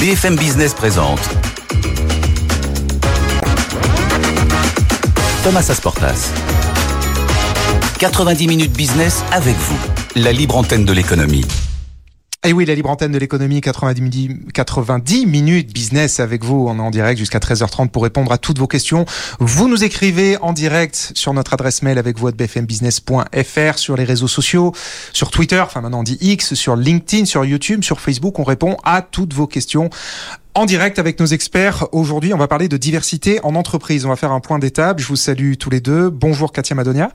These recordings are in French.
BFM Business présente Thomas Asportas. 90 minutes business avec vous, la libre antenne de l'économie. Et oui, la libre antenne de l'économie, 90, 90 minutes business avec vous. On est en direct jusqu'à 13h30 pour répondre à toutes vos questions. Vous nous écrivez en direct sur notre adresse mail avec vous bfmbusiness.fr, sur les réseaux sociaux, sur Twitter, enfin maintenant on dit X, sur LinkedIn, sur YouTube, sur Facebook. On répond à toutes vos questions en direct avec nos experts. Aujourd'hui, on va parler de diversité en entreprise. On va faire un point d'étape. Je vous salue tous les deux. Bonjour Katia Madonia.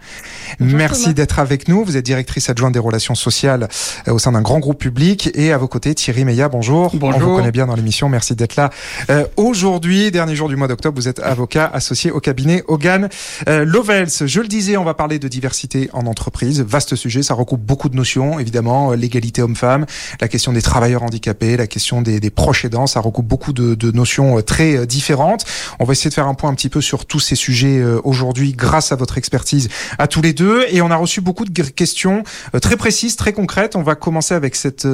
Merci d'être avec nous. Vous êtes directrice adjointe des relations sociales euh, au sein d'un grand groupe public. Et à vos côtés, Thierry Meillat. Bonjour. Bonjour. On vous connaît bien dans l'émission. Merci d'être là. Euh, Aujourd'hui, dernier jour du mois d'octobre, vous êtes avocat associé au cabinet Hogan euh, Lovels. Je le disais, on va parler de diversité en entreprise. Vaste sujet. Ça recoupe beaucoup de notions, évidemment. L'égalité homme-femme, la question des travailleurs handicapés, la question des, des proches aidants. Ça recoupe beaucoup de, notions euh, très euh, différentes. On va essayer de faire un point un petit peu sur tous ces sujets euh, aujourd'hui grâce à votre expertise à tous les deux. Et on a reçu beaucoup de questions très précises, très concrètes. On va commencer avec cette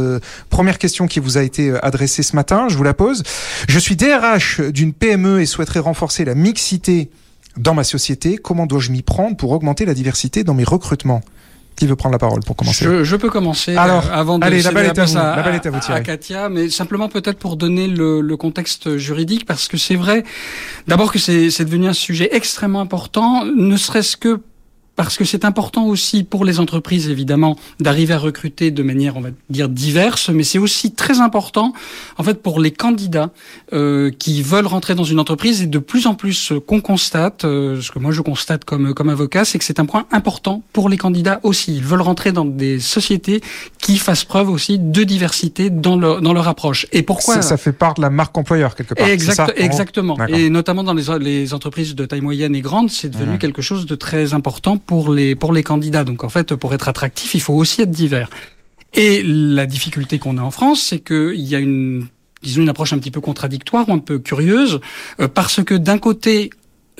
première question qui vous a été adressée ce matin. Je vous la pose. Je suis DRH d'une PME et souhaiterais renforcer la mixité dans ma société. Comment dois-je m'y prendre pour augmenter la diversité dans mes recrutements? Qui veut prendre la parole pour commencer je, je, peux commencer Alors, euh, avant de allez, la balle est à vous. À, la balle est à vous, à, Katia, mais simplement peut-être pour donner le, le, contexte juridique, parce que c'est vrai, d'abord que c'est devenu un sujet extrêmement important, ne serait-ce que parce que c'est important aussi pour les entreprises, évidemment, d'arriver à recruter de manière, on va dire, diverse, mais c'est aussi très important, en fait, pour les candidats euh, qui veulent rentrer dans une entreprise et de plus en plus euh, qu'on constate, euh, ce que moi je constate comme comme avocat, c'est que c'est un point important pour les candidats aussi. Ils veulent rentrer dans des sociétés qui fassent preuve aussi de diversité dans leur dans leur approche. Et pourquoi ça, ça fait part de la marque employeur quelque part. Exact, ça, exactement. Et notamment dans les les entreprises de taille moyenne et grande, c'est devenu mmh. quelque chose de très important pour les, pour les candidats. Donc en fait, pour être attractif, il faut aussi être divers. Et la difficulté qu'on a en France, c'est qu'il y a une disons une approche un petit peu contradictoire un peu curieuse, euh, parce que d'un côté,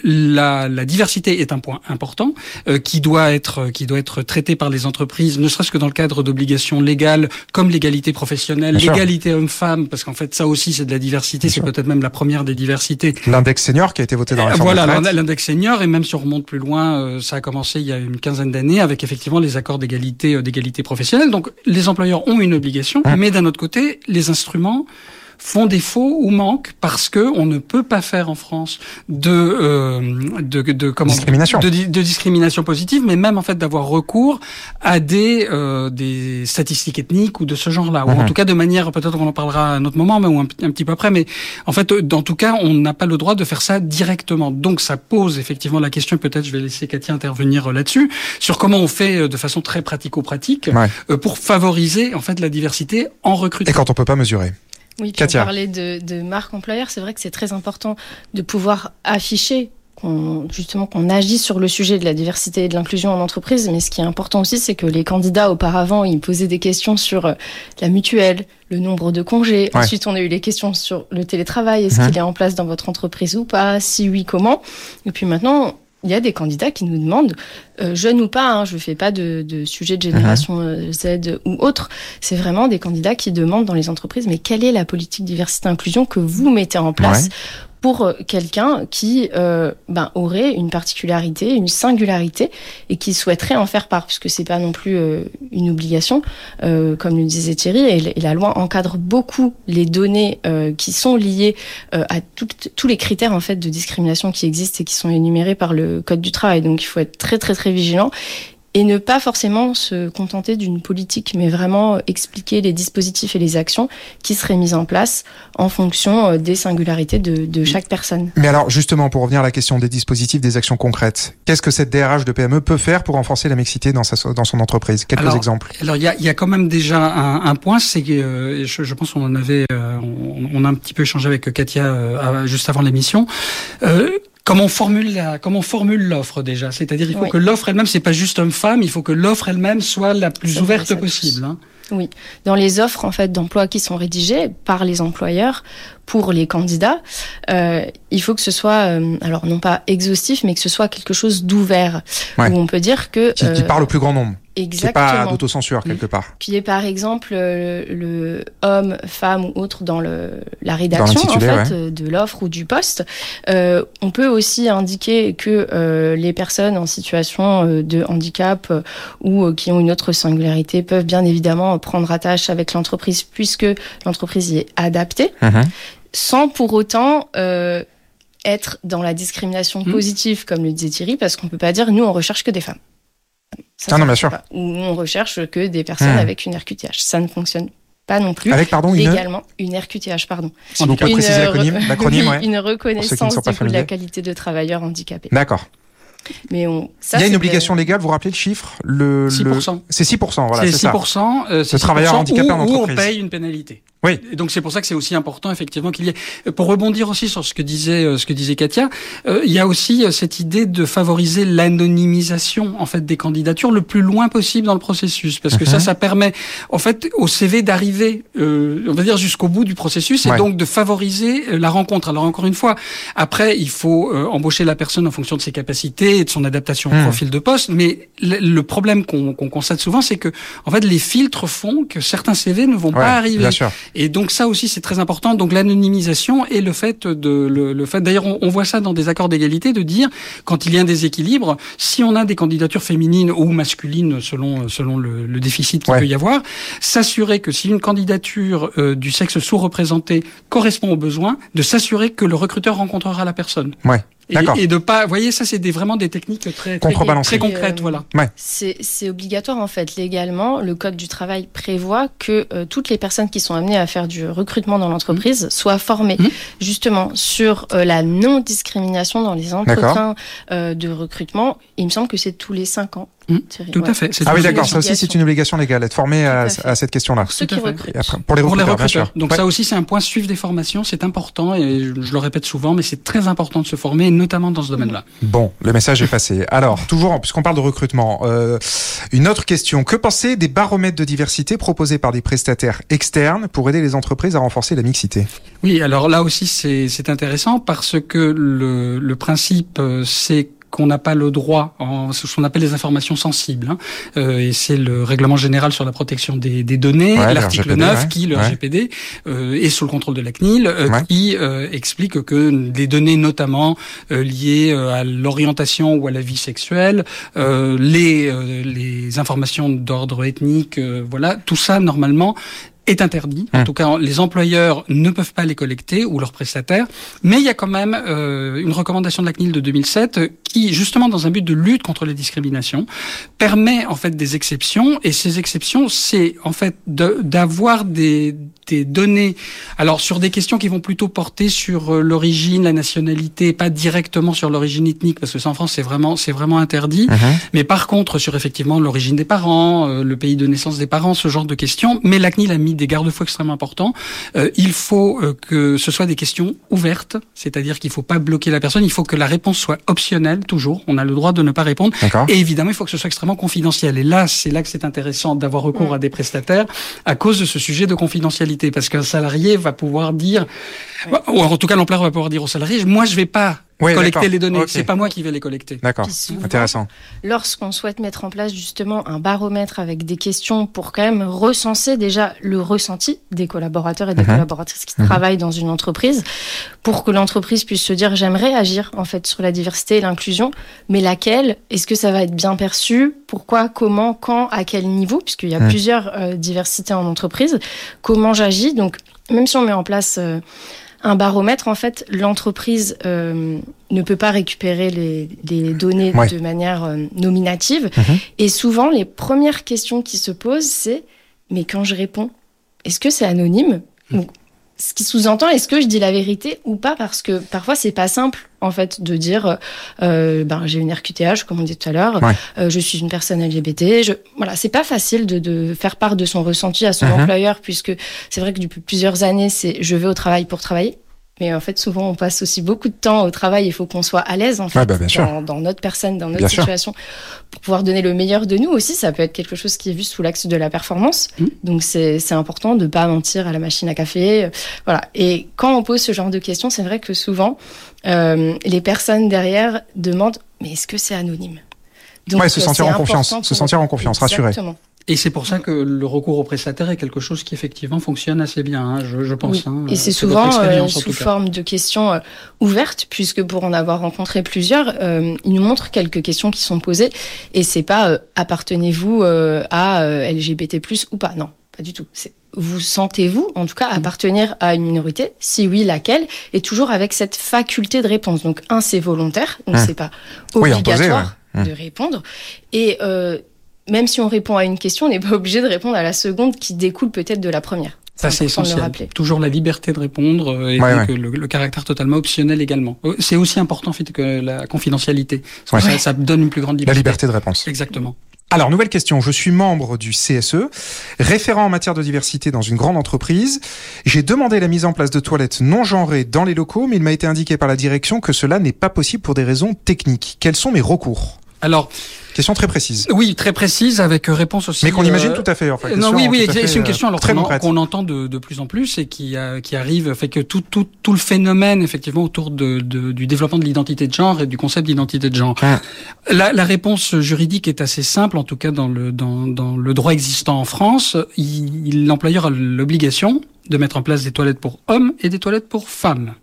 la, la, diversité est un point important euh, qui doit être qui doit être traité par les entreprises, ne serait-ce que dans le cadre d'obligations légales comme l'égalité professionnelle, l'égalité homme-femme, parce qu'en fait ça aussi c'est de la diversité, c'est peut-être même la première des diversités. L'index senior qui a été voté dans la euh, Voilà, l'index senior et même si on remonte plus loin, euh, ça a commencé il y a une quinzaine d'années avec effectivement les accords d'égalité euh, d'égalité professionnelle. Donc les employeurs ont une obligation, hein. mais d'un autre côté les instruments font défaut ou manquent parce que on ne peut pas faire en France de euh, de, de, comment discrimination. De, de, discrimination positive, mais même en fait d'avoir recours à des euh, des statistiques ethniques ou de ce genre-là, ou en mhm. tout cas de manière peut-être qu'on en parlera à un autre moment, mais ou un, un, petit peu après, mais en fait en tout cas on n'a pas le droit de faire ça directement. Donc ça pose effectivement la question. Peut-être je vais laisser Katia intervenir là-dessus sur comment on fait euh, de façon très pratico-pratique ouais. Euh, pour favoriser en fait la diversité en recrutement. Et quand on peut pas mesurer. Oui, puis Katia. on parlait de, de marque employeur, c'est vrai que c'est très important de pouvoir afficher qu'on justement qu'on agit sur le sujet de la diversité et de l'inclusion en entreprise, mais ce qui est important aussi, c'est que les candidats auparavant, ils posaient des questions sur euh, la mutuelle, le nombre de congés. Ouais. Ensuite, on a eu les questions sur le télétravail, est-ce mmh. qu'il est en place dans votre entreprise ou pas? Si oui, comment? Et puis maintenant, il y a des candidats qui nous demandent, euh, jeunes ou pas, hein, je ne fais pas de, de, sujet de génération uh -huh. Z ou autre, c'est vraiment des candidats qui demandent dans les entreprises, mais quelle est la politique diversité-inclusion que vous mettez en place ouais pour quelqu'un qui euh, ben, aurait une particularité, une singularité et qui souhaiterait en faire part, puisque c'est pas non plus euh, une obligation, euh, comme le disait Thierry, et, la loi encadre beaucoup les données euh, qui sont liées euh, à tous les critères en fait de discrimination qui existent et qui sont énumérés par le code du travail. Donc il faut être très très très vigilant et ne pas forcément se contenter d'une politique, mais vraiment expliquer les dispositifs et les actions qui seraient mises en place en fonction euh, des singularités de, de chaque personne. Mais alors justement, pour revenir à la question des dispositifs, des actions concrètes, qu'est-ce que cette DRH de PME peut faire pour renforcer la mixité dans, sa, dans son entreprise? Quelques alors, exemples. Alors il y a, y a, quand même déjà un, un point, c'est que euh, je, je, pense qu'on en avait, euh, on, on, a un petit peu échangé avec Katia euh, juste avant l'émission. Comment on formule la, comment on formule l'offre déjà. C'est-à-dire, il faut oui. que l'offre elle-même, c'est pas juste homme-femme, il faut que l'offre elle-même soit la plus ouverte possible. Hein. Oui, dans les offres en fait d'emploi qui sont rédigées par les employeurs pour les candidats, euh, il faut que ce soit, euh, alors non pas exhaustif, mais que ce soit quelque chose d'ouvert Ouais. où on peut dire que Qui, qui euh, parle au plus grand nombre. Qui n'est pas exactement d'autocensure quelque part. qui est par exemple euh, le homme, femme ou autre dans le, la rédaction en fait euh, de l'offre ou du poste. Euh, on peut aussi indiquer que euh, les personnes en situation de handicap ou euh, qui ont une autre singularité peuvent bien évidemment prendre attache avec l'entreprise puisque l'entreprise y est adaptée, Mhm. Sans pour autant euh, être dans la discrimination Mhm. positive comme le disait Thierry, parce qu'on peut pas dire nous on recherche que des femmes. Ça, Ah ça non, bien sûr. pas. Ou on recherche que des personnes Mhm. avec une RQTH. Ça ne fonctionne pas non plus. Avec, pardon, une. Légalement, une RQTH, pardon. On préciser Une, l'acronyme, euh, l'acronyme, oui, ouais. Une reconnaissance du coup, de la qualité de travailleur handicapé. D'accord. Mais on, ça, Il y a une obligation légale, vous rappelez le chiffre? Le, le- 6%. C'est 6%, voilà, c'est c'est ça. 6%, euh, c'est Le travailleur 6% handicapé où, en où on entreprise. paye une pénalité. Oui. Et donc c'est pour ça que c'est aussi important effectivement qu'il y ait. Pour rebondir aussi sur ce que disait euh, ce que disait Katia, euh, il y a aussi euh, cette idée de favoriser l'anonymisation en fait des candidatures le plus loin possible dans le processus, parce que ça, ça permet en fait au CV d'arriver, euh, on va dire jusqu'au bout du processus, et Ouais. donc de favoriser la rencontre. Alors encore une fois, après il faut euh, embaucher la personne en fonction de ses capacités et de son adaptation au Mhm. profil de poste, mais le, le problème qu'on constate souvent, c'est que en fait les filtres font que certains CV ne vont Ouais, pas arriver. Bien sûr. Et donc ça aussi c'est très important. Donc l'anonymisation et le fait de le, le fait d'ailleurs on, on voit ça dans des accords d'égalité de dire quand il y a un déséquilibre, si on a des candidatures féminines ou masculines selon selon le, le déficit qu'il Ouais. peut y avoir, s'assurer que si une candidature euh, du sexe sous-représenté correspond aux besoins, de s'assurer que le recruteur rencontrera la personne. Ouais. Et, D'accord. et de pas, vous voyez, ça c'est des, vraiment des techniques très très, concrètes, euh, voilà. C'est c'est obligatoire en fait légalement. Le code du travail prévoit que euh, toutes les personnes qui sont amenées à faire du recrutement dans l'entreprise soient formées Mhm. justement sur euh, la non discrimination dans les entretiens euh, de recrutement. Il me semble que c'est tous les cinq ans. Thierry. Tout Ouais. à fait. Ah oui, d'accord. Ça aussi, c'est une obligation légale, être formé à, à à cette question-là. Pour ceux qui recrutent. Et après, pour les Pour les recruteurs, bien recruteurs. sûr. Donc Ouais. ça aussi, c'est un point suivre des formations, c'est important et je, je le répète souvent, mais c'est très important de se former, notamment dans ce domaine-là. Bon, le message est passé. Alors, toujours, puisqu'on parle de recrutement, euh, une autre question. Que penser des baromètres de diversité proposés par des prestataires externes pour aider les entreprises à renforcer la mixité? Oui, alors là aussi, c'est c'est intéressant parce que le, le principe, euh, c'est qu'on n'a pas le droit, en ce qu'on appelle les informations sensibles, hein, euh, et c'est le règlement général sur la protection des, des données, Ouais, l'article RGPD, 9 ouais. qui, le Ouais. RGPD, euh, est sous le contrôle de la CNIL, euh, qui euh, explique que les données notamment euh, liées euh, à l'orientation ou à la vie sexuelle, euh, les, euh, les informations d'ordre ethnique, euh, voilà, tout ça normalement est interdit. En Hum. tout cas, les employeurs ne peuvent pas les collecter ou leurs prestataires. Mais il y a quand même euh, une recommandation de la CNIL de 2007 euh, qui, justement, dans un but de lutte contre les discriminations, permet en fait des exceptions. Et ces exceptions, c'est en fait de- d'avoir des, données. Alors sur des questions qui vont plutôt porter sur euh, l'origine, la nationalité, pas directement sur l'origine ethnique, parce que ça en France c'est vraiment c'est vraiment interdit. Mhm. Mais par contre, sur effectivement l'origine des parents, euh, le pays de naissance des parents, ce genre de questions, mais la CNIL a mis des garde-fous extrêmement importants. Euh, il faut euh, que ce soit des questions ouvertes, c'est-à-dire qu'il faut pas bloquer la personne, il faut que la réponse soit optionnelle toujours. On a le droit de ne pas répondre. Et évidemment, il faut que ce soit extrêmement confidentiel. Et là, c'est là que c'est intéressant d'avoir recours Mm. à des prestataires à cause de ce sujet de confidentialité, parce qu'un salarié va pouvoir dire, ou en tout cas l'employeur va pouvoir dire au salarié, moi je vais pas Oui, collecter les données, c'est pas moi qui vais les collecter. D'accord. Intéressant. lorsqu'on souhaite mettre en place justement un baromètre avec des questions pour quand même recenser déjà le ressenti des collaborateurs et des Mhm. collaboratrices qui Mhm. travaillent dans une entreprise, pour que l'entreprise puisse se dire j'aimerais agir en fait sur la diversité et l'inclusion, mais laquelle Est-ce que ça va être bien perçu? Pourquoi? Comment? Quand? À quel niveau? Puisqu'il y a Mhm. plusieurs euh, diversités en entreprise. Comment j'agis? Donc même si on met en place euh, un baromètre, en fait, l'entreprise euh, ne peut pas récupérer les, les données Ouais. de manière euh, nominative. Mhm. Et souvent, les premières questions qui se posent, c'est mais quand je réponds, est-ce que c'est anonyme? Ou Ce qui sous-entend, est-ce que je dis la vérité ou pas? Parce que parfois, c'est pas simple, en fait, de dire euh, ben, j'ai une RQTH, comme on dit tout à l'heure, Ouais. euh, je suis une personne LGBT. Je... Voilà, c'est pas facile de, de faire part de son ressenti à son Mhm. employeur, puisque c'est vrai que depuis plusieurs années, c'est je vais au travail pour travailler. Mais en fait, souvent, on passe aussi beaucoup de temps au travail. Il faut qu'on soit à l'aise, en fait, bah, dans, dans, notre personne, dans notre situation, pour pouvoir donner le meilleur de nous aussi. Ça peut être quelque chose qui est vu sous l'axe de la performance. Mmh. Donc, c'est important de pas mentir à la machine à café. Voilà. Et quand on pose ce genre de questions, c'est vrai que souvent, euh, les personnes derrière demandent, mais est-ce que c'est anonyme? Donc, ouais, se sentir en confiance, se sentir en confiance, rassuré. Et c'est pour ça que le recours au prestataire est quelque chose qui effectivement fonctionne assez bien, hein, je, je, pense. Hein, et c'est souvent euh, sous forme de questions euh, ouvertes, puisque pour en avoir rencontré plusieurs, euh, ils nous montrent quelques questions qui sont posées, et c'est pas euh, appartenez-vous à LGBT+ ou pas, non, pas du tout. C'est vous sentez-vous, en tout cas, appartenir à une minorité? Si oui, laquelle? Et toujours avec cette faculté de réponse. Donc, un, c'est volontaire, donc mmh. c'est pas obligatoire oui, ouais. de répondre. Et euh, même si on répond à une question, on n'est pas obligé de répondre à la seconde qui découle peut-être de la première. Ça, c'est essentiel. Toujours la liberté de répondre euh, et, ouais, ouais. Que le, le, caractère totalement optionnel également. Euh, c'est aussi important fait, que la confidentialité. Ouais. Ça, ça, donne une plus grande liberté. La liberté de réponse. Exactement. Alors, nouvelle question. Je suis membre du CSE, référent en matière de diversité dans une grande entreprise. J'ai demandé la mise en place de toilettes non genrées dans les locaux, mais il m'a été indiqué par la direction que cela n'est pas possible pour des raisons techniques. Quels sont mes recours? Alors, Question très précise. Oui, très précise, avec réponse aussi. Mais qu'on imagine tout à fait. Fait, non, oui, oui, c'est une question alors qu'on qu entend de, de, plus en plus et qui, euh, qui arrive, fait que tout, tout, tout le phénomène effectivement autour de, de du développement de l'identité de genre et du concept d'identité de genre. Ah. La, la, réponse juridique est assez simple, en tout cas dans le, dans, dans le droit existant en France. L'employeur a l'obligation de mettre en place des toilettes pour hommes et des toilettes pour femmes.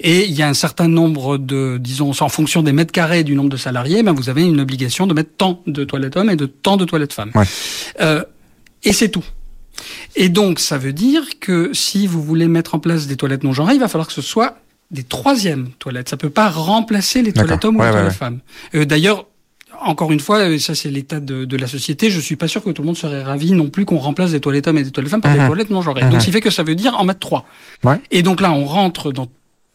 Et il y a un certain nombre de, disons, en fonction des mètres carrés du nombre de salariés, ben vous avez une obligation de mettre tant de toilettes hommes et de tant de toilettes femmes. Ouais. Euh, et c'est tout. Et donc, ça veut dire que si vous voulez mettre en place des toilettes non genrées, il va falloir que ce soit des troisièmes toilettes. Ça peut pas remplacer les toilettes hommes ou les ouais, toilettes femmes. Euh, D'ailleurs, encore une fois, ça c'est l'état de, de, la société. Je suis pas sûr que tout le monde serait ravi non plus qu'on remplace des toilettes hommes et des toilettes femmes par uh -huh. des toilettes non genrées. Uh -huh. Donc, ce qui fait que ça veut dire en mettre trois. Ouais. Et donc là, on rentre dans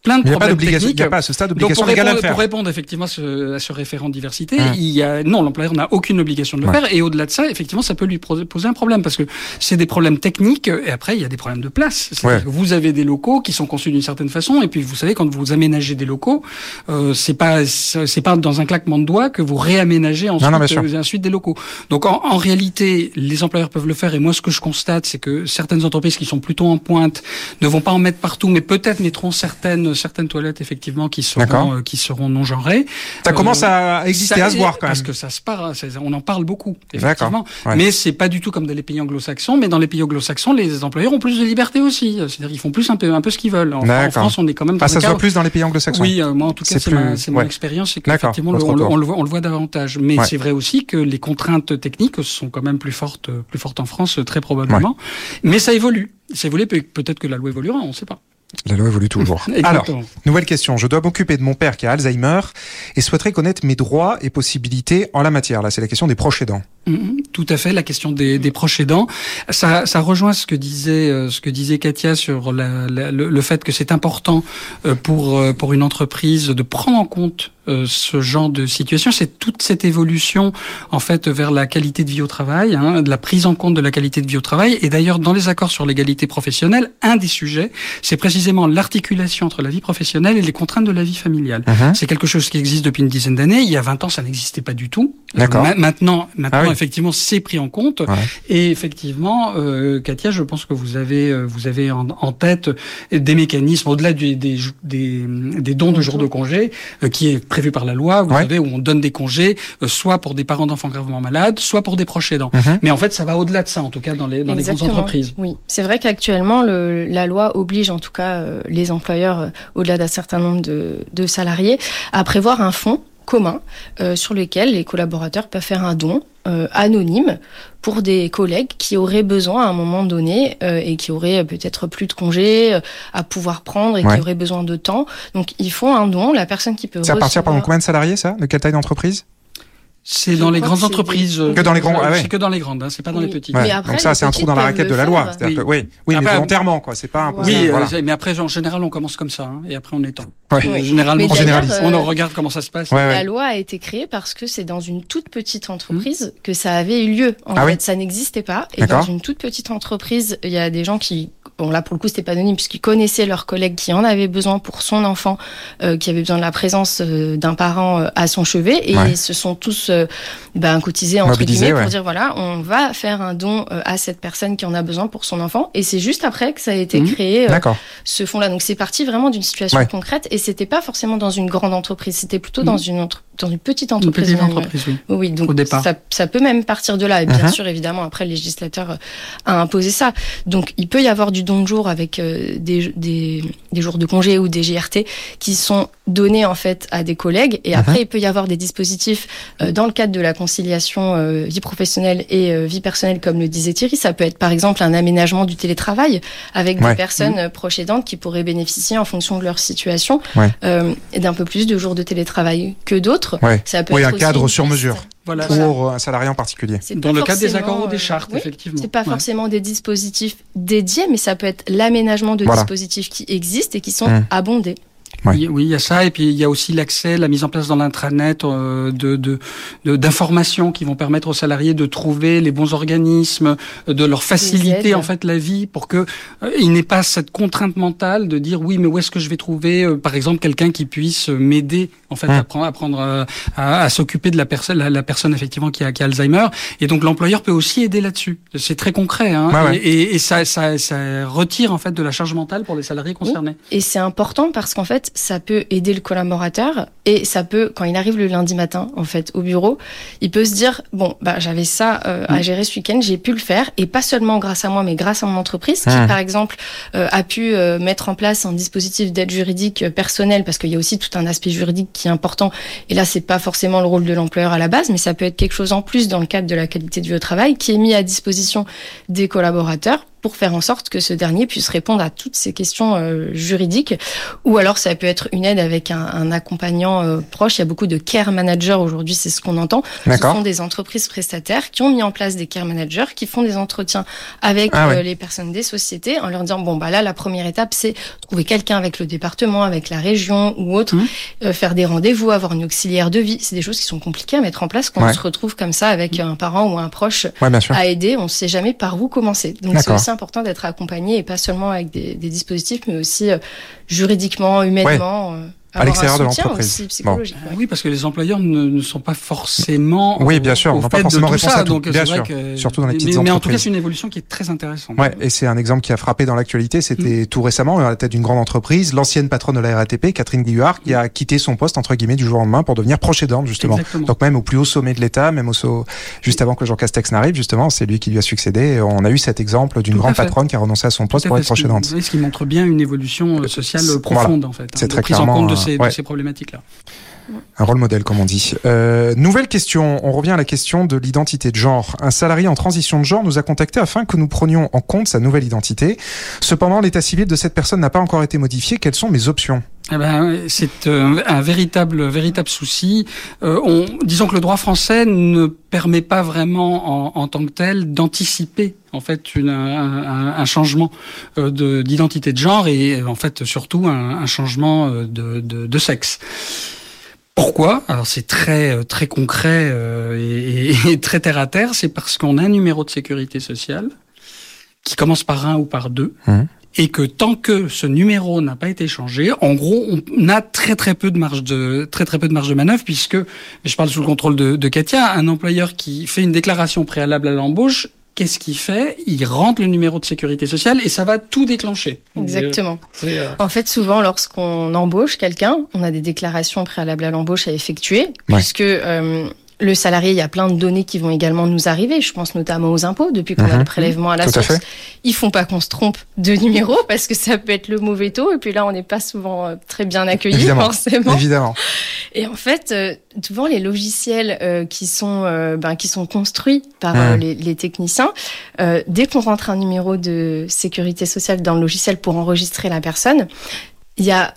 plein de il problèmes techniques. Il n'y a pas à ce stade d'obligation pour répondre, à le faire. Pour répondre effectivement à ce, à ce référent diversité, Hum. il y a non, l'employeur n'a aucune obligation de le Ouais. faire. Et au-delà de ça, effectivement, ça peut lui poser un problème parce que c'est des problèmes techniques. Et après, il y a des problèmes de place. Ouais. Que vous avez des locaux qui sont conçus d'une certaine façon, et puis vous savez quand vous aménagez des locaux, euh, c'est pas c'est pas dans un claquement de doigts que vous réaménagez ensuite, non, non, euh, ensuite des locaux. Donc en, en réalité, les employeurs peuvent le faire. Et moi, ce que je constate, c'est que certaines entreprises qui sont plutôt en pointe ne vont pas en mettre partout, mais peut-être mettront certaines certaines toilettes effectivement qui seront euh, qui seront non genrées. Ça euh, commence à exister, ça, à se voir quand parce même. que ça se parle, on en parle beaucoup effectivement. Ouais. Mais c'est pas du tout comme dans les pays anglo-saxons. Mais dans les pays anglo-saxons, les employeurs ont plus de liberté aussi. C'est-à-dire ils font plus un peu un peu ce qu'ils veulent. En, en, France, on est quand même. Dans ah, ça se voit plus dans les pays anglo-saxons. Oui, euh, moi en tout cas, c'est plus... mon ouais. expérience, c'est qu'effectivement on, on, on, le voit, on le voit davantage. Mais ouais. c'est vrai aussi que les contraintes techniques sont quand même plus fortes, plus fortes en France, très probablement. Mais ça évolue. Ça évolue. Peut-être que la loi évoluera, on ne sait pas. La loi évolue toujours. Alors, nouvelle question. Je dois m'occuper de mon père qui a Alzheimer et souhaiterais connaître mes droits et possibilités en la matière. Là, c'est la question des proches aidants. Mmh, tout à fait, la question des, des proches aidants. Ça, ça, rejoint ce que disait euh, ce que disait Katia sur la, la, le, le, fait que c'est important euh, pour euh, pour une entreprise de prendre en compte ce genre de situation. C'est toute cette évolution en fait vers la qualité de vie au travail, hein, de la prise en compte de la qualité de vie au travail. Et d'ailleurs, dans les accords sur l'égalité professionnelle, un des sujets, c'est précisément l'articulation entre la vie professionnelle et les contraintes de la vie familiale. Uh -huh. C'est quelque chose qui existe depuis une dizaine d'années. Il y a 20 ans, ça n'existait pas du tout. D'accord. maintenant, maintenant. Ah oui effectivement, c'est pris en compte. Ouais. Et effectivement, euh, Katia, je pense que vous avez, euh, vous avez en, en tête des mécanismes au-delà des, des, des, des, dons de jours de congé, euh, qui est prévu par la loi. Vous ouais. savez, où on donne des congés, euh, soit pour des parents d'enfants gravement malades, soit pour des proches aidants. Mm -hmm. Mais en fait, ça va au-delà de ça, en tout cas dans les, dans les grandes entreprises. Oui, c'est vrai qu'actuellement, la loi oblige en tout cas euh, les employeurs, euh, au-delà d'un certain nombre de, de salariés, à prévoir un fonds commun euh, sur lequel les collaborateurs peuvent faire un don euh, anonyme pour des collègues qui auraient besoin à un moment donné euh, et qui auraient peut-être plus de congés euh, à pouvoir prendre et ouais. qui auraient besoin de temps. Donc ils font un don, la personne qui peut C'est à partir par combien de salariés ça? De quelle taille d'entreprise? C'est dans les grandes entreprises. Que dans les grandes. Ah ouais. C'est que dans les grandes, hein, c'est pas dans oui. les petites. Ouais. Mais après, Donc ça, c'est un trou dans la raquette de la loi. Oui, oui, oui mais volontairement, quoi. C'est pas impossible. Oui, voilà. euh, mais après, en général, on commence comme ça, hein, et après, on étend. Ouais. Euh, généralement, on généralise. Euh, on regarde comment ça se passe. Ouais, la loi a été créée parce que c'est dans une toute petite entreprise mmh. que ça avait eu lieu. En ah fait, oui ça n'existait pas. Et dans une toute petite entreprise, il y a des gens qui bon là pour le coup c'était pas anonyme puisqu'ils connaissaient leurs collègues qui en avaient besoin pour son enfant, euh, qui avait besoin de la présence euh, d'un parent euh, à son chevet, et Ouais. ils se sont tous euh, ben, cotisés entre guillemets ouais. pour dire voilà, on va faire un don euh, à cette personne qui en a besoin pour son enfant, et c'est juste après que ça a été Mhm. créé euh, ce fonds-là. Donc c'est parti vraiment d'une situation Ouais. concrète, et c'était pas forcément dans une grande entreprise, c'était plutôt dans une entre- dans une petite Une entreprise. petite entreprise, oui. Oui, donc Au départ. Ça, ça peut même partir de là. Et bien Mhm. sûr, évidemment, après, le législateur euh, a imposé ça. Donc, il peut y avoir du don de jour avec euh, des, des, des jours de congé ou des GRT qui sont donnés en fait à des collègues. Et Mhm. après, il peut y avoir des dispositifs euh, dans le cadre de la conciliation euh, vie professionnelle et vie personnelle, comme le disait Thierry. Ça peut être par exemple un aménagement du télétravail avec Ouais. des personnes euh, proches aidantes qui pourraient bénéficier en fonction de leur situation Ouais. d'un peu plus de jours de télétravail que d'autres. Ouais. Ça peut Oui, être un cadre sur mesure. Voilà. Voilà. Pour un salarié en particulier. Dans pas le cadre des forcément, accords ou des euh, chartes, oui, effectivement. C'est pas Ouais. forcément des dispositifs dédiés, mais ça peut être l'aménagement de Voilà. dispositifs qui existent et qui sont Mmh. abondés. Oui, oui, il y a ça, et puis il y a aussi l'accès, la mise en place dans l'intranet euh, de de- de- d'informations qui vont permettre aux salariés de trouver les bons organismes, de leur faciliter en fait la vie pour que euh, il n'ait pas cette contrainte mentale de dire oui, mais où est-ce que je vais trouver, euh, par exemple, quelqu'un qui puisse m'aider en fait Hum. à prendre, à, prendre, euh, à, à s'occuper de la personne, la, la personne effectivement qui a, qui a Alzheimer, et donc l'employeur peut aussi aider là-dessus. C'est très concret, hein, Ouais, ouais. Et, et, et ça, ça, ça retire en fait de la charge mentale pour les salariés concernés. Et c'est important parce qu'en fait, ça peut aider le collaborateur et ça peut, quand il arrive le lundi matin, en fait, au bureau, il peut se dire, bon, bah, j'avais ça euh, à Mm. gérer ce week-end, j'ai pu le faire et pas seulement grâce à moi, mais grâce à mon entreprise qui, Mm. par exemple, euh, a pu euh, mettre en place un dispositif d'aide juridique personnelle parce qu'il y a aussi tout un aspect juridique qui est important. Et là, c'est pas forcément le rôle de l'employeur à la base, mais ça peut être quelque chose en plus dans le cadre de la qualité au travail qui est mis à disposition des collaborateurs pour faire en sorte que ce dernier puisse répondre à toutes ces questions euh, juridiques. Ou alors ça peut être une aide avec un, un accompagnant euh, proche. Il y a beaucoup de care managers aujourd'hui, c'est ce qu'on entend. Ce sont des entreprises prestataires qui ont mis en place des care managers, qui font des entretiens avec Ah ouais. euh, les personnes des sociétés en leur disant bon bah là la première étape c'est trouver quelqu'un avec le département, avec la région ou autre, Mhm. euh, faire des rendez-vous, avoir une auxiliaire de vie. C'est des choses qui sont compliquées à mettre en place quand Ouais. on se retrouve comme ça avec un parent ou un proche Ouais, à aider. On ne sait jamais par où commencer. Donc c'est D'accord. aussi important d'être accompagné et pas seulement avec des, des dispositifs, mais aussi euh, juridiquement, humainement. euh, À l'extérieur de l'entreprise. psychologique. Ah ouais. Oui, parce que les employeurs ne, ne sont pas forcément. Oui, bien sûr, au n'ont pas forcément ça, à tout. donc Bien c'est vrai sûr, que- surtout dans les petites mais, mais en tout cas, entreprises. c'est une évolution qui est très intéressante. Ouais, et c'est un exemple qui a frappé dans l'actualité. C'était Mm. tout récemment, à la tête d'une grande entreprise, l'ancienne patronne de la RATP, Catherine Guillard, qui a quitté son poste, entre guillemets, du jour au lendemain pour devenir proche aidante, justement. Exactement. Donc même au plus haut sommet de l'État, même au so- juste avant que Jean Castex n'arrive, justement, c'est lui qui lui a succédé. On a eu cet exemple d'une grande patronne qui a renoncé à son poste pour être proche ce qui- aidante. oui, ce qui montre bien une évolution euh, sociale euh, profonde, en fait. hein, C'est très clairement, ces, ouais. ces problématiques-là. Un rôle modèle, comme on dit. Euh, nouvelle question. On revient à la question de l'identité de genre. Un salarié en transition de genre nous a contacté afin que nous prenions en compte sa nouvelle identité. Cependant, l'état civil de cette personne n'a pas encore été modifié. Quelles sont mes options? Eh ben, c'est euh, un véritable, véritable souci. Euh, on, disons que le droit français ne permet pas vraiment, en, tant que tel, d'anticiper en fait une, un, un- changement de- d'identité de genre et en fait surtout un, changement de, de sexe. Pourquoi? Alors c'est très euh, très concret euh, et, et- et très terre à terre. C'est parce qu'on a un numéro de sécurité sociale qui commence par un ou par deux Mhm. et que tant que ce numéro n'a pas été changé, en gros, on a très très peu de marge de très très peu de marge de manœuvre puisque, je parle sous le contrôle de, de Katia, un employeur qui fait une déclaration préalable à l'embauche, qu'est-ce qu'il fait? Il rentre le numéro de sécurité sociale et ça va tout déclencher. Exactement. Euh, En fait, souvent, lorsqu'on embauche quelqu'un, on a des déclarations préalables à l'embauche à effectuer, Ouais. puisque euh, le salarié, il y a plein de données qui vont également nous arriver. Je pense notamment aux impôts, depuis qu'on a Mhm. le prélèvement à la à source. Ils font pas qu'on se trompe de numéro, parce que ça peut être le mauvais taux, et puis là, on n'est pas souvent euh, très bien Évidemment. forcément. Évidemment. Et en fait, euh, souvent les logiciels euh, qui sont euh, ben, qui sont construits par Mhm. les, les techniciens, dès qu'on rentre un numéro de sécurité sociale dans le logiciel pour enregistrer la personne, il y a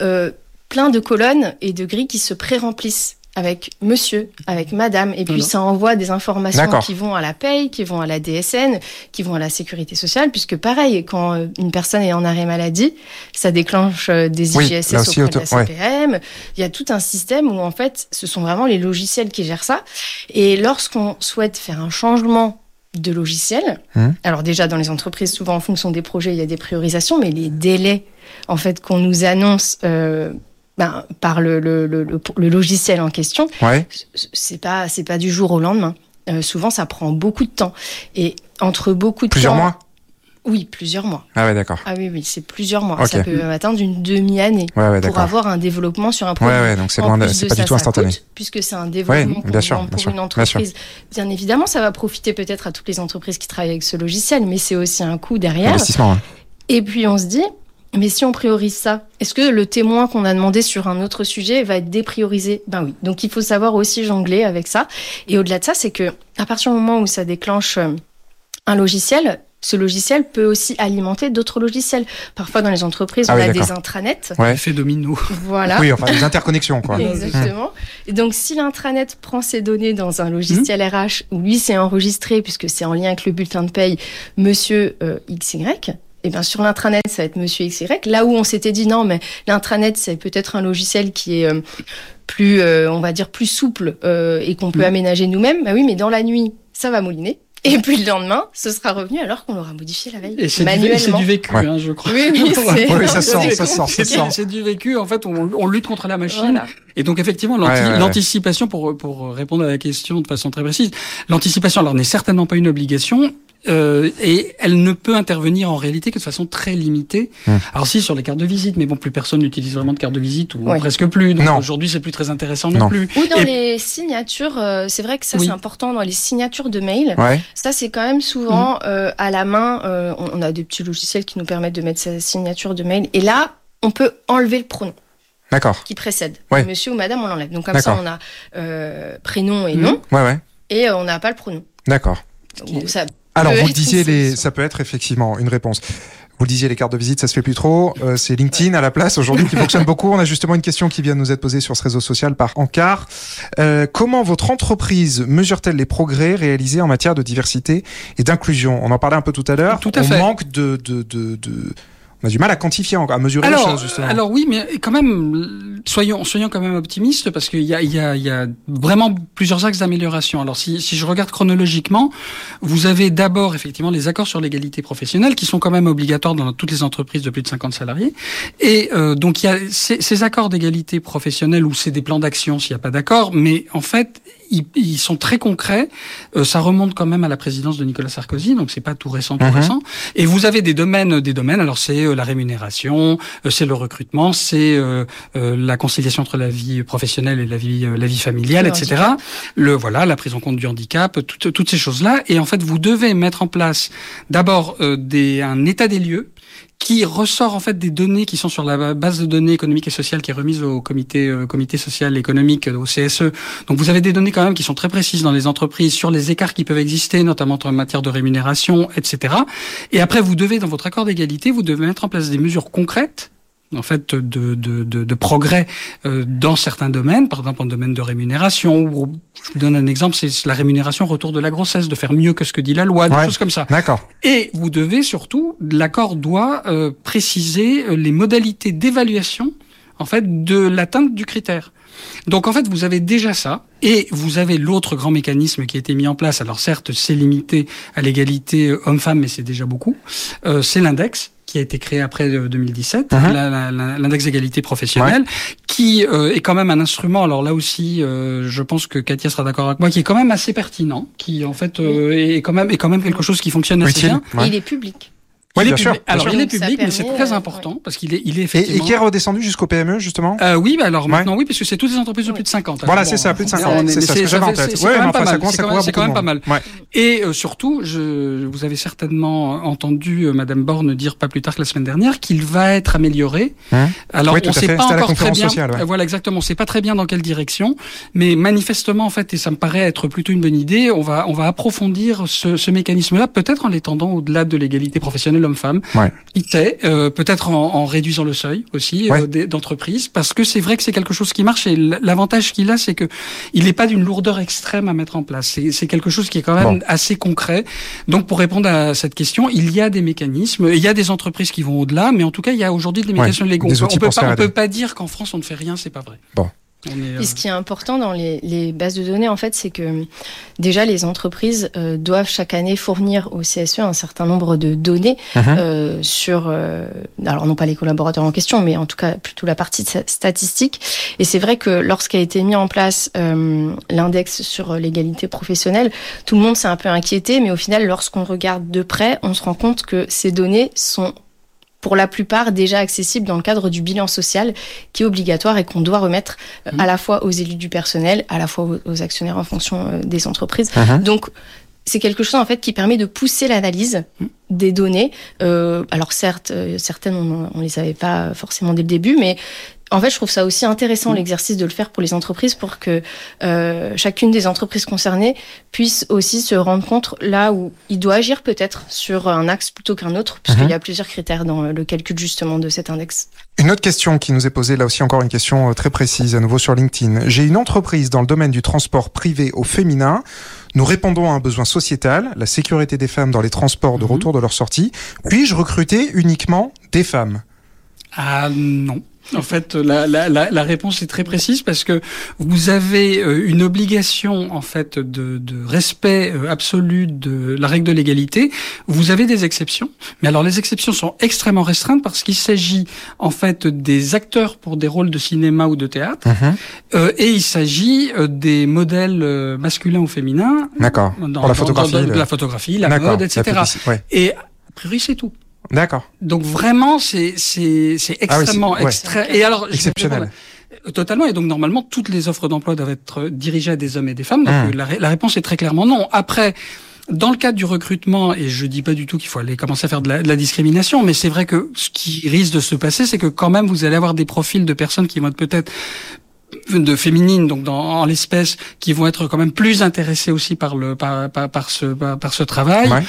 plein de colonnes et de grilles qui se pré-remplissent avec monsieur, avec madame, et puis ça envoie des informations qui vont à la paye, qui vont à la DSN, qui vont à la sécurité sociale, puisque pareil, quand euh, une personne est en arrêt maladie, ça déclenche euh, des Oui, IGSS auprès de la auto- ouais. CPM. Il y a tout un système où en fait, ce sont vraiment les logiciels qui gèrent ça. Et lorsqu'on souhaite faire un changement de logiciels. Hum. Alors déjà dans les entreprises, souvent en fonction des projets, il y a des priorisations, mais les délais en fait qu'on nous annonce euh, ben, par le, le, le, logiciel en question, Ouais. c'est pas c'est pas du jour au lendemain. Euh, souvent, ça prend beaucoup de temps. Et entre beaucoup de Plusieurs temps, mois? Oui, plusieurs mois. Ah ouais, d'accord. Ah oui, oui, c'est plusieurs mois. Ok. Ça peut atteindre une demi-année Ouais, ouais, pour avoir un développement sur un produit. Ouais, ouais, donc c'est loin de- c'est pas ça, du tout instantané. coûte, puisque c'est un développement Ouais, pour, bien sûr, pour bien sûr, une bien entreprise. Bien, évidemment, ça va profiter peut-être à toutes les entreprises qui travaillent avec ce logiciel, mais c'est aussi un coût derrière. Investissement. hein. Et puis on se dit, mais si on priorise ça, est-ce que le témoin qu'on a demandé sur un autre sujet va être dépriorisé? Ben oui. Donc il faut savoir aussi jongler avec ça. Et au-delà de ça, c'est que à partir du moment où ça déclenche euh, un logiciel, ce logiciel peut aussi alimenter d'autres logiciels. Parfois dans les entreprises, Ah on oui, a des intranets. Ouais. Effet domino. Voilà. Oui, enfin, des interconnexions, quoi. Exactement. Et donc, si l'intranet prend ses données dans un logiciel Mmh. RH où lui c'est enregistré puisque c'est en lien avec le bulletin de paye, Monsieur euh, XY. Et bien sur l'intranet, ça va être Monsieur XY. Là où on s'était dit non, mais l'intranet c'est peut-être un logiciel qui est euh, plus, euh, on va dire plus souple euh, et qu'on peut Mhm. aménager nous-mêmes. Bah oui, mais dans la nuit, ça va mouliner. Et puis le lendemain, ce sera revenu alors qu'on l'aura modifié la veille Et c'est du, c'est manuellement. du vécu, Ouais. hein, je crois. Oui, oui, c'est. Oui, ça c'est sent, ça sent, ça du- c'est du vécu. En fait, on, on lutte contre la machine. Voilà. Et donc, effectivement, l'anti- Ouais, ouais, ouais. l'anticipation, pour, pour répondre à la question de façon très précise, l'anticipation, alors, n'est certainement pas une obligation. Euh, et elle ne peut intervenir en réalité que de façon très limitée. Hum. Alors si sur les cartes de visite, mais bon, plus personne n'utilise vraiment de carte de visite ou Ouais. presque plus. Donc Non. aujourd'hui, c'est plus très intéressant non, Non. plus. Ou dans Et- les signatures, euh, c'est vrai que ça Oui. c'est important dans les signatures de mail. Ouais. Ça c'est quand même souvent euh, à la main. euh, on on a des petits logiciels qui nous permettent de mettre sa signature de mail. Et là, on peut enlever le pronom D'accord. qui précède. Ouais. Monsieur ou Madame, on l'enlève. Donc comme ça, on a euh, prénom et Mhm. nom, Ouais, ouais. et euh, on n'a pas le pronom. D'accord. Donc, ça Alors, vous le disiez, les, ça peut être effectivement une réponse. Vous le disiez, les cartes de visite, ça se fait plus trop. Euh, c'est LinkedIn à la place aujourd'hui qui fonctionne beaucoup. On a justement une question qui vient de nous être posée sur ce réseau social par Ankar. Euh, comment votre entreprise mesure-t-elle les progrès réalisés en matière de diversité et d'inclusion? On en parlait un peu tout à l'heure. Tout à on fait. manque de, de, de, de- On a du mal à quantifier, à mesurer les choses, justement. alors oui, mais quand même, soyons, soyons quand même optimistes parce qu'il y a, il y, a, il y a vraiment plusieurs axes d'amélioration. Alors, si, si je regarde chronologiquement, vous avez d'abord effectivement les accords sur l'égalité professionnelle qui sont quand même obligatoires dans toutes les entreprises de plus de 50 salariés. Et euh, donc, il y a ces, ces accords d'égalité professionnelle ou c'est des plans d'action s'il n'y a pas d'accord, mais en fait, ils, ils sont très concrets. Euh, ça remonte quand même à la présidence de Nicolas Sarkozy, donc c'est pas tout récent, tout Mhm. récent. Et vous avez des domaines, des domaines. Alors c'est euh, la rémunération, euh, c'est le recrutement, c'est euh, euh, la conciliation entre la vie professionnelle et la vie, euh, la vie familiale, Le etc. Le voilà, la prise en compte du handicap, toutes, toutes ces choses-là. Et en fait, vous devez mettre en place d'abord euh, des, un état des lieux qui ressort en fait des données qui sont sur la base de données économiques et sociales qui est remise au comité euh, comité social et économique euh, au CSE. Donc vous avez des données quand même qui sont très précises dans les entreprises sur les écarts qui peuvent exister, notamment en matière de rémunération, etc. Et après vous devez dans votre accord d'égalité, vous devez mettre en place des mesures concrètes en fait de, de, de, de progrès euh, dans certains domaines, par exemple en domaine de rémunération. Ou, je vous donne un exemple, c'est la rémunération retour de la grossesse, de faire mieux que ce que dit la loi, des Ouais. choses comme ça. D'accord. Et vous devez surtout, l'accord doit euh, préciser euh, les modalités d'évaluation en fait de l'atteinte du critère. Donc en fait, vous avez déjà ça, et vous avez l'autre grand mécanisme qui a été mis en place. Alors certes, c'est limité à l'égalité euh, homme-femme, mais c'est déjà beaucoup. Euh, c'est l'index qui a été créé après euh, 2017, Mhm. la- la- la- l'index d'égalité professionnelle, qui euh, est quand même un instrument. Alors là aussi, euh, je pense que Katia sera d'accord avec moi, qui est quand même assez pertinent, qui en fait euh, est quand même est quand même quelque chose qui fonctionne assez Utile. bien. Ouais. Il est public. Oui, Il est public. Alors il est public, mais c'est très important parce qu'il est, il est Et, et effectivement. qui est redescendu jusqu'au PME, justement? Euh, oui, bah alors Ouais. maintenant oui, parce que c'est toutes les entreprises de plus de 50. Voilà, c'est ça, plus de on- 50. on est- C'est ça, mais ce que j'avais en fait- tête. c'est Ouais, quand mais même enfin, pas ça mal. quand même- pas. Ouais. Et euh, surtout, je, vous avez certainement entendu euh, Madame Borne dire pas plus tard que la semaine dernière qu'il va être amélioré. Hein Alors Oui, on à sait pas encore très bien. euh, Voilà exactement. On sait pas très bien dans quelle direction, mais manifestement en fait, et ça me paraît être plutôt une bonne idée, on va on va approfondir ce, ce mécanisme-là, peut-être en l'étendant au-delà de l'égalité professionnelle homme-femme. Ouais. Qui sait, euh, peut-être en, en réduisant le seuil aussi Ouais. euh, des- d'entreprise, parce que c'est vrai que c'est quelque chose qui marche et l'avantage qu'il a, c'est que il n'est pas d'une lourdeur extrême à mettre en place. C'est quelque chose qui est quand même Bon. assez concret. Donc pour répondre à cette question, il y a des mécanismes, il y a des entreprises qui vont au-delà, mais en tout cas il y a aujourd'hui des mécanismes légaux. des On peut pas, on peut aider. pas dire qu'en France on ne fait rien, c'est pas vrai. Et ce qui est important dans les, les bases de données, en fait, c'est que déjà les entreprises euh, doivent chaque année fournir au CSE un certain nombre de données Mhm. euh, sur, euh, alors non pas les collaborateurs en question, mais en tout cas plutôt la partie statistique. Et c'est vrai que lorsqu'a été mis en place euh, l'index sur l'égalité professionnelle, tout le monde s'est un peu inquiété, mais au final, lorsqu'on regarde de près, on se rend compte que ces données sont pour la plupart déjà accessibles dans le cadre du bilan social qui est obligatoire et qu'on doit remettre euh, Mhm. à la fois aux élus du personnel, à la fois aux, aux actionnaires en fonction euh, des entreprises. Mhm. Donc c'est quelque chose en fait qui permet de pousser l'analyse Mhm. des données. Euh, alors certes, euh, certaines on, on les savait pas forcément dès le début, mais en fait, je trouve ça aussi intéressant Mhm. l'exercice de le faire pour les entreprises pour que euh, chacune des entreprises concernées puisse aussi se rendre compte là où il doit agir peut-être sur un axe plutôt qu'un autre, puisqu'il Mhm. y a plusieurs critères dans le calcul justement de cet index. Une autre question qui nous est posée, là aussi encore une question euh, très précise, à nouveau sur LinkedIn. J'ai une entreprise dans le domaine du transport privé au féminin. Nous répondons à un besoin sociétal, la sécurité des femmes dans les transports de Mhm. retour de leur sortie. Puis-je recruter uniquement des femmes? Ah non. En fait, la, la, la, la réponse est très précise parce que vous avez euh, une obligation en fait de, de respect euh, absolu de la règle de l'égalité. Vous avez des exceptions, mais alors les exceptions sont extrêmement restreintes parce qu'il s'agit en fait des acteurs pour des rôles de cinéma ou de théâtre, euh, et il s'agit des modèles masculins ou féminins D'accord. dans, Pour la photographie, dans- le- la photographie, la mode, etc. ouais. Et a priori c'est tout. D'accord. Donc vraiment, c'est c'est c'est Ah oui, extrêmement ouais. Et alors Exceptionnel. Euh, Totalement. Et donc normalement, toutes les offres d'emploi doivent être dirigées à des hommes et des femmes. Donc Mmh. la, ré- la réponse est très clairement non. Après. Dans le cadre du recrutement, et je dis pas du tout qu'il faut aller commencer à faire de la, de la discrimination, mais c'est vrai que ce qui risque de se passer, c'est que quand même vous allez avoir des profils de personnes qui vont être peut-être de féminines, donc dans, en l'espèce, qui vont être quand même plus intéressées aussi par le par, par, par ce par, par ce travail, Ouais.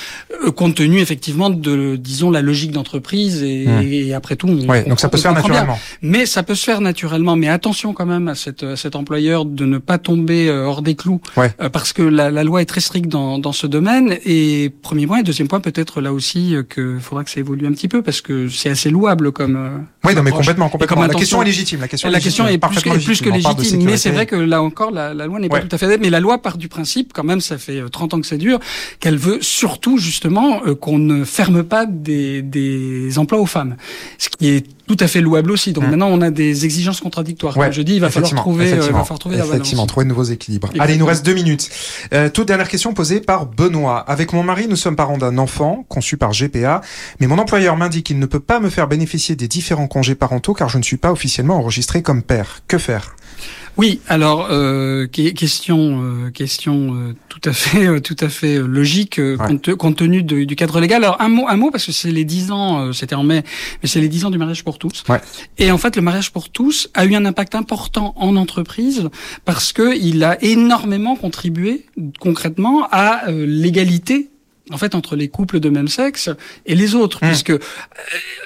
euh, compte tenu effectivement de disons la logique d'entreprise et, Hmm. et après tout. On, Ouais, on- donc ça peut se faire comprend bien. naturellement. Mais ça peut se faire naturellement. Mais attention quand même à, cette, à cet employeur de ne pas tomber euh, hors des clous, Ouais. euh, parce que la, la loi est très stricte dans, dans ce domaine. Et premier point, et deuxième point, peut-être là aussi que faudra que ça évolue un petit peu, parce que c'est assez louable comme. Oui, non, mais complètement, complètement. La question est légitime. La question, La question est plus plus que On de mais c'est vrai que là encore, la, la loi n'est Ouais. pas tout à fait. Mais la loi part du principe, quand même, ça fait euh, 30 ans que ça dure, qu'elle veut surtout justement euh, qu'on ne ferme pas des, des emplois aux femmes, ce qui est tout à fait louable aussi. Donc Hum. maintenant, on a des exigences contradictoires. Ouais, Comme je dis, il va falloir effectivement, trouver, euh, il va effectivement, falloir trouver la effectivement, balance. trouver de nouveaux équilibres. Exactement. Allez, il nous reste deux minutes. Euh, toute dernière question posée par Benoît. Avec mon mari, nous sommes parents d'un enfant conçu par GPA, mais mon employeur m'indique qu'il ne peut pas me faire bénéficier des différents congés parentaux car je ne suis pas officiellement enregistré comme père. Que faire? Oui, alors euh, que- question, euh, question euh, tout à fait, euh, tout à fait euh, logique euh, Ouais. compte, compte tenu de- du cadre légal. Alors un mot, un mot parce que c'est les 10 ans, euh, c'était en mai, mais c'est les 10 ans du mariage pour tous. Ouais. Et en fait, le mariage pour tous a eu un impact important en entreprise parce que il a énormément contribué concrètement à euh, l'égalité en fait entre les couples de même sexe et les autres Mmh. puisque euh,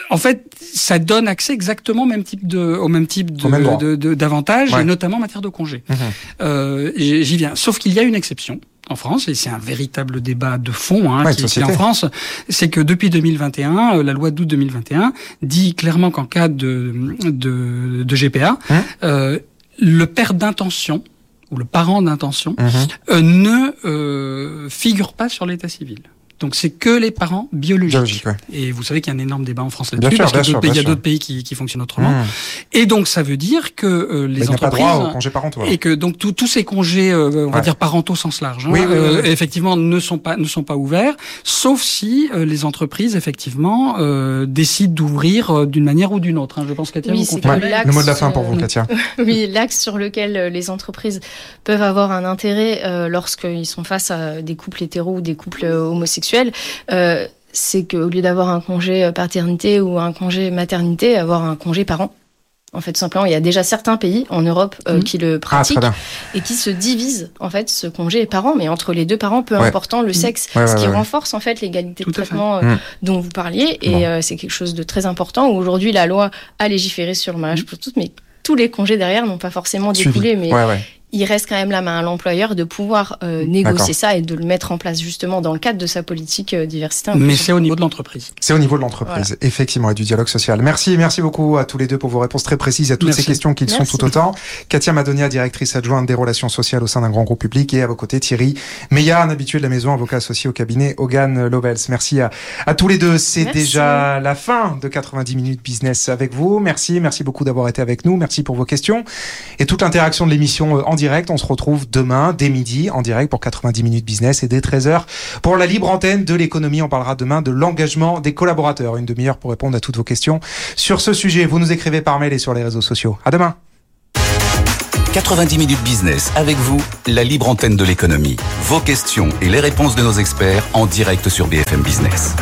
en fait ça donne accès exactement au même type de au même type de d'avantages Ouais. et notamment en matière de congés. Mhm. Euh, j'y viens. Sauf qu'il y a une exception en France, et c'est un véritable débat de fond hein, Ouais, qui, en France, c'est que depuis 2021, euh, la loi d'août 2021 dit clairement qu'en cas de, de, de GPA, Hein euh, le père d'intention ou le parent d'intention Mhm. euh, ne euh, figure pas sur l'état civil. Donc c'est que les parents biologiques. Biologique, ouais. Et vous savez qu'il y a un énorme débat en France là-dessus, parce qu'il y a d'autres pays, il y a bien d'autres pays qui, qui fonctionnent autrement. Mhm. Et donc ça veut dire que euh, Mais les il n'y a pas entreprises droit au congé parentaux. et que donc tous ces congés, euh, on va Ouais. dire parentaux au sens large, hein, Oui, oui, oui, euh, effectivement ne sont pas ne sont pas ouverts, sauf si euh, les entreprises effectivement euh, décident d'ouvrir euh, d'une manière ou d'une autre. hein. Je pense Oui, vous Le mot de la fin pour vous, Katia. Oui, l'axe sur lequel les entreprises peuvent avoir un intérêt euh, lorsqu'ils sont face à des couples hétéros ou des couples euh, euh, c'est qu'au lieu d'avoir un congé euh, paternité ou un congé maternité, avoir un congé parent. En fait, simplement, il y a déjà certains pays en Europe euh, Mhm. qui le Ah, pratiquent et qui se divisent en fait ce congé parent, mais entre les deux parents, peu Ouais. important le sexe, Ouais, ce ouais, qui ouais. renforce en fait l'égalité de traitement euh, Mm. dont vous parliez. Et Bon. euh, c'est quelque chose de très important. Aujourd'hui, la loi a légiféré sur le mariage pour tous, mais tous les congés derrière n'ont pas forcément Suivi. découlé, mais Ouais, ouais. Il reste quand même la main à l'employeur de pouvoir euh, négocier ça et de le mettre en place justement dans le cadre de sa politique euh, diversité. Mais c'est au niveau de l'entreprise. C'est au niveau de l'entreprise, effectivement, et du dialogue social. Merci, merci beaucoup à tous les deux pour vos réponses très précises à toutes ces questions qui sont tout autant. Katia Madonia, directrice adjointe des relations sociales au sein d'un grand groupe public, et à vos côtés Thierry Meillat, un habitué de la maison, avocat associé au cabinet Hogan Lovels. Merci à, à tous les deux. C'est déjà la fin de 90 minutes business avec vous. Merci, merci beaucoup d'avoir été avec nous. Merci pour vos questions et toute l'interaction de l'émission euh, en On se retrouve demain dès midi en direct pour 90 minutes business et dès 13h pour la libre antenne de l'économie. On parlera demain de l'engagement des collaborateurs. Une demi-heure pour répondre à toutes vos questions sur ce sujet. Vous nous écrivez par mail et sur les réseaux sociaux. À demain. 90 minutes business avec vous, la libre antenne de l'économie. Vos questions et les réponses de nos experts en direct sur BFM Business.